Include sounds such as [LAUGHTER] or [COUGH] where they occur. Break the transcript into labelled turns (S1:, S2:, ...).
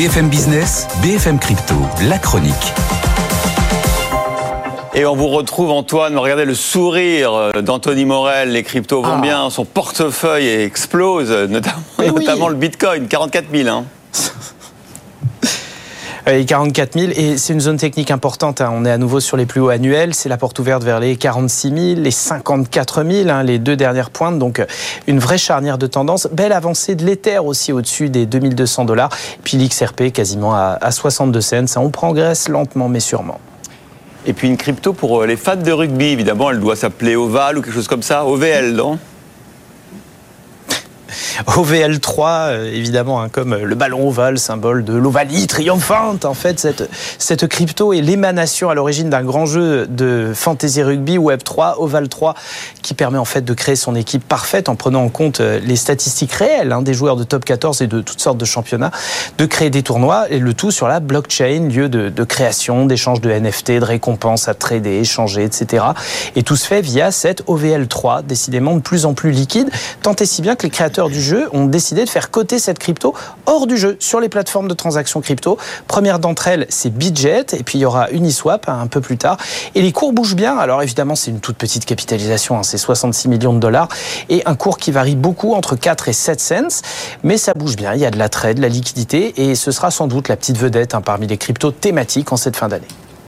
S1: BFM Business, BFM Crypto, la chronique.
S2: Et on vous retrouve Antoine, regardez le sourire d'Anthony Morel, les cryptos vont
S3: Ah.
S2: bien, son portefeuille explose, [LAUGHS] notamment,
S3: oui.
S2: notamment le Bitcoin, 44 000. Hein.
S3: Et 44 000, et c'est une zone technique importante. hein. On est à nouveau sur les plus hauts annuels. C'est la porte ouverte vers les 46 000, les 54 000, hein, les deux dernières pointes. Donc, euh, une vraie charnière de tendance. Belle avancée de l'Ether aussi au-dessus des 2200 dollars. Puis l'XRP quasiment à, à 62 cents. Ça, on progresse lentement mais sûrement.
S2: Et puis une crypto pour euh, les fans de rugby, évidemment, elle doit s'appeler Oval ou quelque chose comme ça, OVL, non?
S3: OVL3, euh, évidemment, hein, comme euh, le ballon ovale, symbole de l'ovalie triomphante. En fait, cette, cette crypto est l'émanation à l'origine d'un grand jeu de fantasy rugby Web3, Oval 3, qui permet en fait de créer son équipe parfaite en prenant en compte euh, les statistiques réelles hein, des joueurs de top 14 et de toutes sortes de championnats, de créer des tournois et le tout sur la blockchain, lieu de, de création, d'échange de NFT, de récompenses à trader, échanger, etc. Et tout se fait via cette OVL3, décidément de plus en plus liquide, tant et si bien que les créateurs du jeu ont décidé de faire coter cette crypto hors du jeu sur les plateformes de transactions crypto. Première d'entre elles, c'est Bitget, et puis il y aura Uniswap hein, un peu plus tard. Et les cours bougent bien. Alors évidemment, c'est une toute petite capitalisation, hein, c'est 66 millions de dollars, et un cours qui varie beaucoup entre 4 et 7 cents, mais ça bouge bien. Il y a de la trade, de la liquidité, et ce sera sans doute la petite vedette hein, parmi les cryptos thématiques en cette fin d'année.